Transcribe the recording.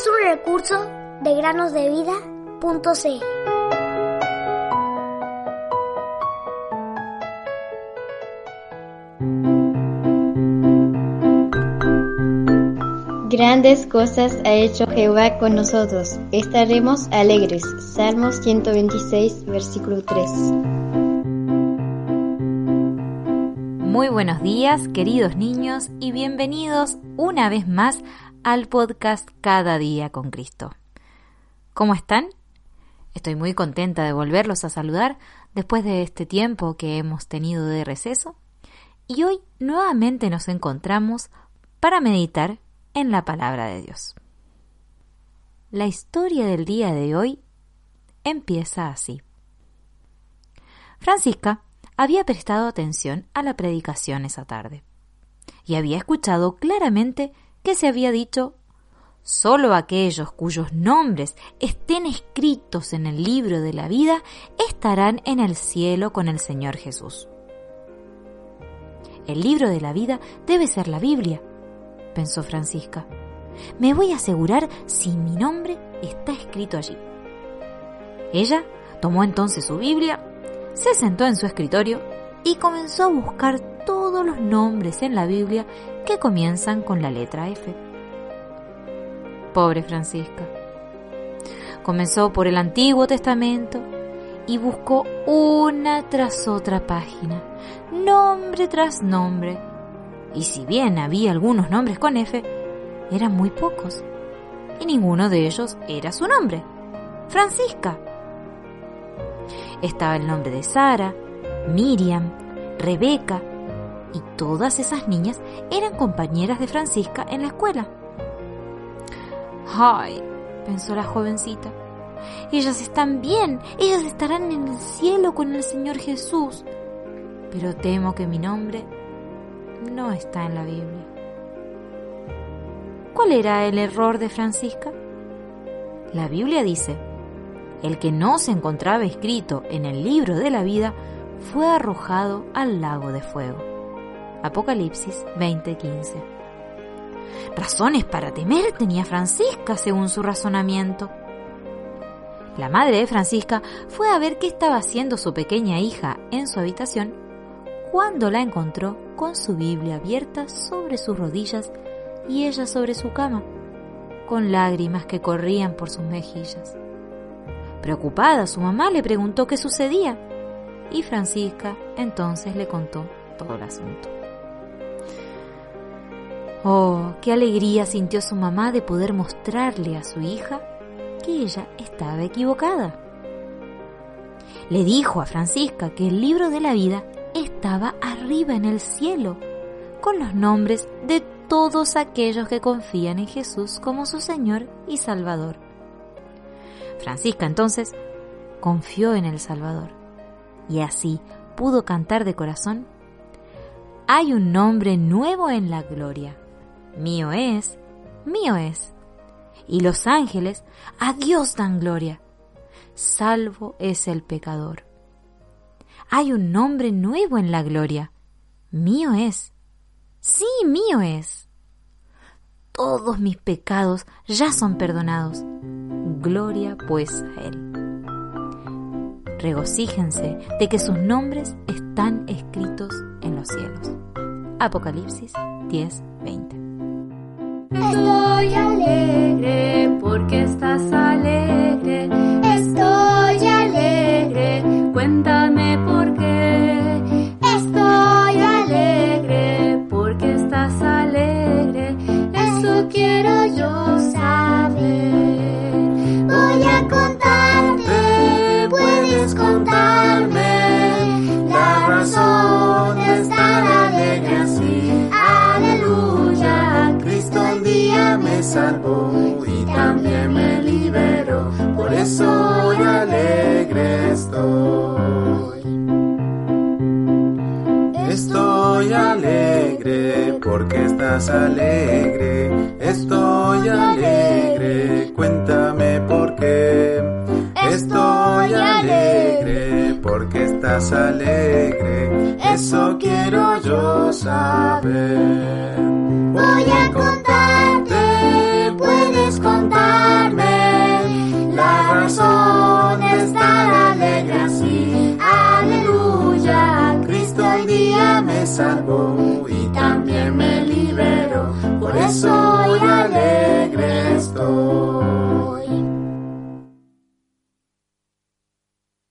es un recurso de granosdevida.cl. Grandes cosas ha hecho Jehová con nosotros. Estaremos alegres. Salmos 126, versículo 3. Muy buenos días, queridos niños, y bienvenidos una vez más al podcast Cada día con Cristo. ¿Cómo están? Estoy muy contenta de volverlos a saludar después de este tiempo que hemos tenido de receso. Y hoy nuevamente nos encontramos para meditar en la palabra de Dios. La historia del día de hoy empieza así. Francisca había prestado atención a la predicación esa tarde y había escuchado claramente que se había dicho Solo aquellos cuyos nombres estén escritos en el libro de la vida estarán en el cielo con el Señor Jesús. El libro de la vida debe ser la Biblia, pensó Francisca. Me voy a asegurar si mi nombre está escrito allí. Ella tomó entonces su Biblia, se sentó en su escritorio y comenzó a buscar todos los nombres en la Biblia que comienzan con la letra F. Pobre Francisca. Comenzó por el Antiguo Testamento y buscó una tras otra página, nombre tras nombre, y si bien había algunos nombres con F, eran muy pocos. Y ninguno de ellos era su nombre. Francisca. Estaba el nombre de Sara, Miriam, Rebeca, y todas esas niñas eran compañeras de Francisca en la escuela. ¡Ay! pensó la jovencita. Ellas están bien, ellas estarán en el cielo con el Señor Jesús. Pero temo que mi nombre no está en la Biblia. ¿Cuál era el error de Francisca? La Biblia dice, el que no se encontraba escrito en el libro de la vida fue arrojado al lago de fuego. Apocalipsis 20:15. Razones para temer tenía Francisca según su razonamiento. La madre de Francisca fue a ver qué estaba haciendo su pequeña hija en su habitación cuando la encontró con su Biblia abierta sobre sus rodillas y ella sobre su cama, con lágrimas que corrían por sus mejillas. Preocupada, su mamá le preguntó qué sucedía y Francisca entonces le contó todo el asunto. Oh, qué alegría sintió su mamá de poder mostrarle a su hija que ella estaba equivocada. Le dijo a Francisca que el libro de la vida estaba arriba en el cielo, con los nombres de todos aquellos que confían en Jesús como su Señor y Salvador. Francisca entonces confió en el Salvador y así pudo cantar de corazón, hay un nombre nuevo en la gloria, mío es, mío es. Y los ángeles a Dios dan gloria, salvo es el pecador hay un nombre nuevo en la gloria. Mío es. Sí, mío es. Todos mis pecados ya son perdonados. Gloria pues a Él. Regocíjense de que sus nombres están escritos en los cielos. Apocalipsis 10, Hello. Me salvó y también me liberó. Por eso hoy alegre estoy. Estoy alegre porque estás alegre. Estoy alegre, cuéntame por qué. Estoy alegre porque estás alegre. Eso quiero yo saber. Voy a y también me liberó. Por eso.